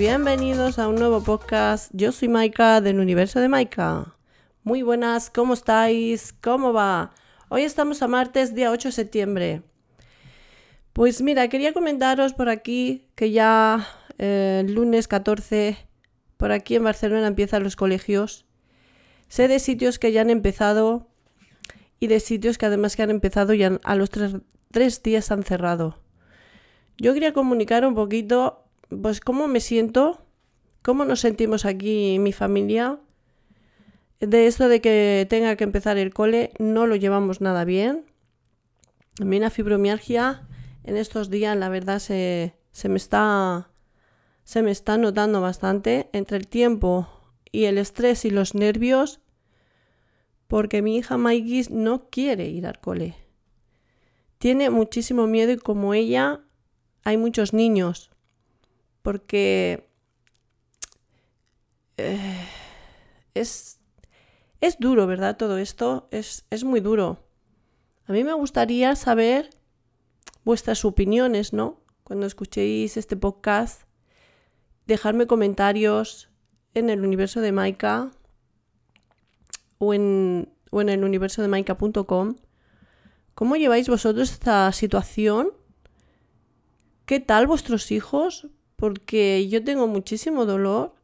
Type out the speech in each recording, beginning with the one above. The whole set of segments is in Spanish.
Bienvenidos a un nuevo podcast. Yo soy Maika del universo de Maika. Muy buenas, ¿cómo estáis? ¿Cómo va? Hoy estamos a martes, día 8 de septiembre. Pues mira, quería comentaros por aquí que ya eh, el lunes 14, por aquí en Barcelona empiezan los colegios. Sé de sitios que ya han empezado y de sitios que además que han empezado y a los tres, tres días han cerrado. Yo quería comunicar un poquito, pues, cómo me siento, cómo nos sentimos aquí mi familia. De esto de que tenga que empezar el cole, no lo llevamos nada bien. A mí la fibromialgia en estos días, la verdad, se, se me está, se me está notando bastante entre el tiempo y el estrés y los nervios, porque mi hija Maikis no quiere ir al cole. Tiene muchísimo miedo y como ella hay muchos niños, porque eh, es, es duro, ¿verdad? Todo esto es, es muy duro. A mí me gustaría saber vuestras opiniones, ¿no? Cuando escuchéis este podcast, dejarme comentarios en el universo de Maika o en, o en el universo de Maika.com. ¿Cómo lleváis vosotros esta situación? ¿Qué tal vuestros hijos? Porque yo tengo muchísimo dolor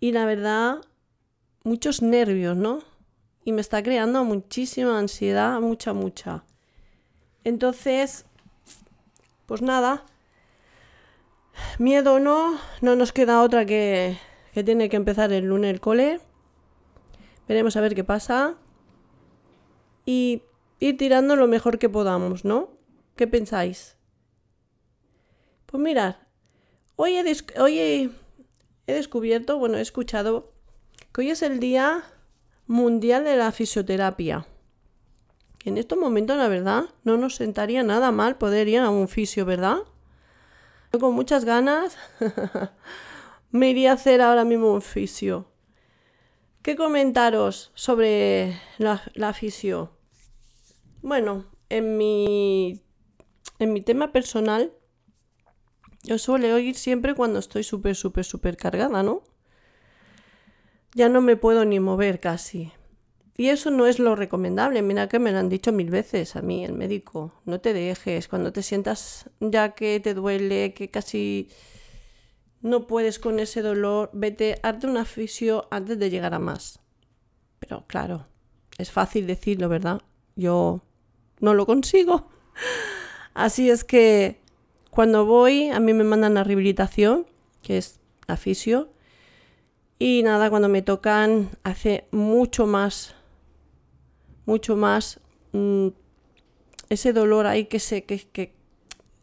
y la verdad muchos nervios, ¿no? Y me está creando muchísima ansiedad, mucha, mucha. Entonces, pues nada, miedo no, no nos queda otra que, que tiene que empezar el lunes el cole. Veremos a ver qué pasa. Y ir tirando lo mejor que podamos, ¿no? ¿Qué pensáis? Pues mirad, hoy he descubierto, bueno, he escuchado que hoy es el Día Mundial de la Fisioterapia. En estos momentos, la verdad, no nos sentaría nada mal poder ir a un fisio, ¿verdad? Yo con muchas ganas me iría a hacer ahora mismo un fisio. ¿Qué comentaros sobre la, la fisio? Bueno, en mi, en mi tema personal, yo suelo ir siempre cuando estoy súper, súper, súper cargada, ¿no? Ya no me puedo ni mover casi. Y eso no es lo recomendable. Mira que me lo han dicho mil veces a mí, el médico. No te dejes. Cuando te sientas ya que te duele, que casi no puedes con ese dolor, vete, hazte una fisio antes de llegar a más. Pero claro, es fácil decirlo, ¿verdad? Yo no lo consigo. Así es que cuando voy, a mí me mandan a rehabilitación, que es la. Y nada, cuando me tocan, hace mucho más, mucho más mm, ese dolor ahí que se, que, que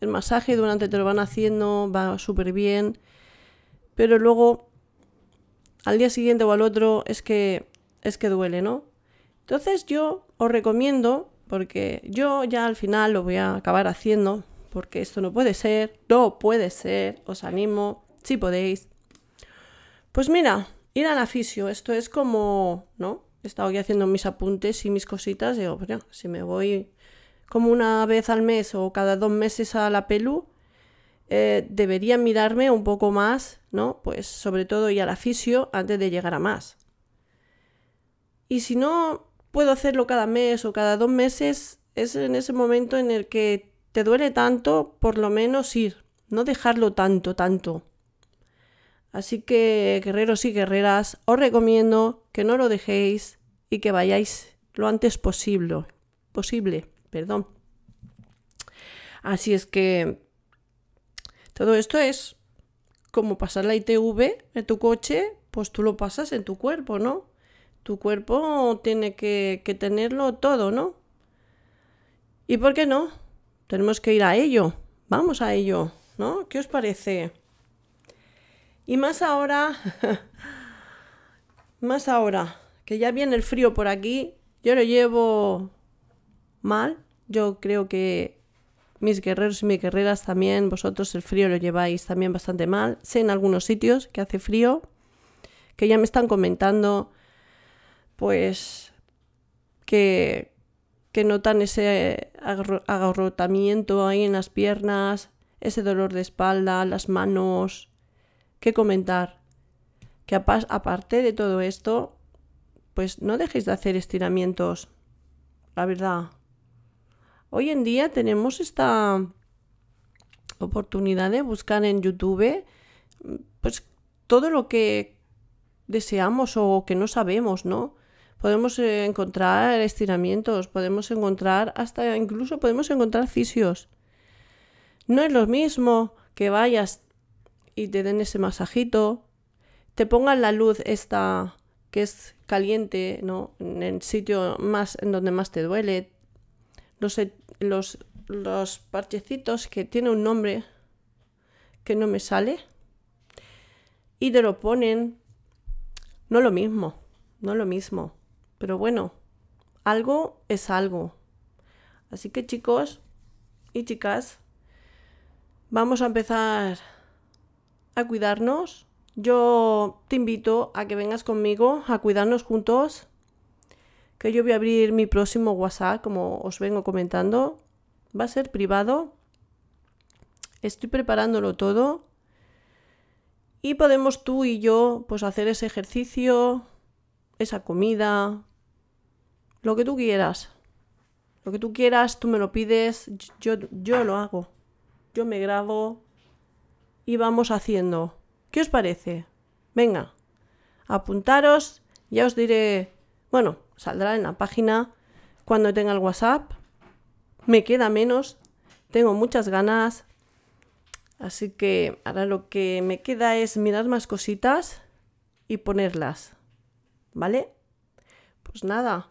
el masaje durante te lo van haciendo, va súper bien. Pero luego, al día siguiente o al otro, es que, es que duele, ¿no? Entonces yo os recomiendo, porque yo ya al final lo voy a acabar haciendo, porque esto no puede ser, no puede ser, os animo, si podéis. Pues mira, ir a la fisio, esto es como, ¿no? He estado aquí haciendo mis apuntes y mis cositas, digo, pues si me voy como una vez al mes o cada dos meses a la pelu, eh, debería mirarme un poco más, ¿no? Pues sobre todo ir a la fisio antes de llegar a más. Y si no puedo hacerlo cada mes o cada dos meses, es en ese momento en el que te duele tanto, por lo menos ir, no dejarlo tanto, tanto. Así que, guerreros y guerreras, os recomiendo que no lo dejéis y que vayáis lo antes posible. Posible, perdón. Así es que todo esto es como pasar la ITV en tu coche, pues tú lo pasas en tu cuerpo, ¿no? Tu cuerpo tiene que, que tenerlo todo, ¿no? ¿Y por qué no? Tenemos que ir a ello. Vamos a ello, ¿no? ¿Qué os parece? Y más ahora, más ahora, que ya viene el frío por aquí Yo lo llevo mal. Yo creo que mis guerreros y mis guerreras también, vosotros el frío lo lleváis también bastante mal. Sé en algunos sitios que hace frío, que ya me están comentando, pues, que, que notan ese agarrotamiento ahí en las piernas, ese dolor de espalda, las manos. ¿Qué comentar? Que aparte de todo esto, pues no dejéis de hacer estiramientos. La verdad, Hoy en día tenemos esta oportunidad de buscar en YouTube pues todo lo que deseamos o que no sabemos, ¿no? Podemos encontrar estiramientos, podemos encontrar hasta incluso podemos encontrar fisios. No es lo mismo que vayas y te den ese masajito, te pongan la luz esta que es caliente, ¿no? En el sitio más en donde más te duele, los, los, parchecitos que tiene un nombre que no me sale y te lo ponen. No lo mismo, no lo mismo. Pero bueno, algo es algo. Así que chicos y chicas, vamos a empezar a cuidarnos. Yo te invito a que vengas conmigo a cuidarnos juntos que yo voy a abrir mi próximo WhatsApp, como os vengo comentando. Va a ser privado. Estoy preparándolo todo. Y podemos tú y yo pues hacer ese ejercicio, esa comida, lo que tú quieras. Lo que tú quieras, tú me lo pides, yo, yo lo hago. Yo me grabo y vamos haciendo. ¿Qué os parece? Venga, apuntaros, ya os diré, bueno, saldrá en la página cuando tenga el WhatsApp. Me queda menos, tengo muchas ganas. Así que ahora lo que me queda es mirar más cositas y ponerlas. ¿Vale? Pues nada,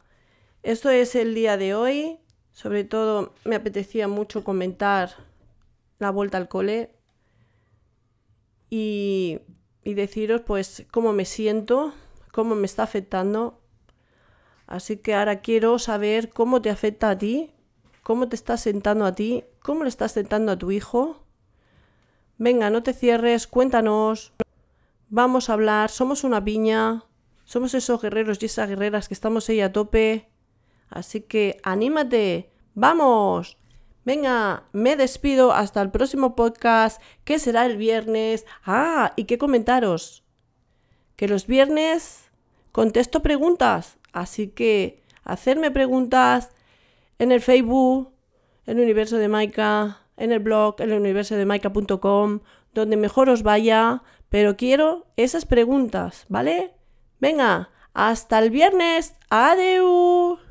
esto es el día de hoy. Sobre todo me apetecía mucho comentar la vuelta al cole y, deciros pues cómo me siento, cómo me está afectando Así que ahora quiero saber cómo te afecta a ti, cómo te estás sentando a ti, cómo le estás sentando a tu hijo. Venga, no te cierres, cuéntanos. Vamos a hablar, somos una piña, somos esos guerreros y esas guerreras que estamos ahí a tope. Así que anímate, vamos. Venga, me despido hasta el próximo podcast, que será el viernes. Ah, y qué comentaros. Que los viernes contesto preguntas. Así que hacerme preguntas en el Facebook, en el universo de Maika, en el blog, en el universo de Maika.com, donde mejor os vaya, pero quiero esas preguntas, ¿vale? Venga, hasta el viernes. Adiós.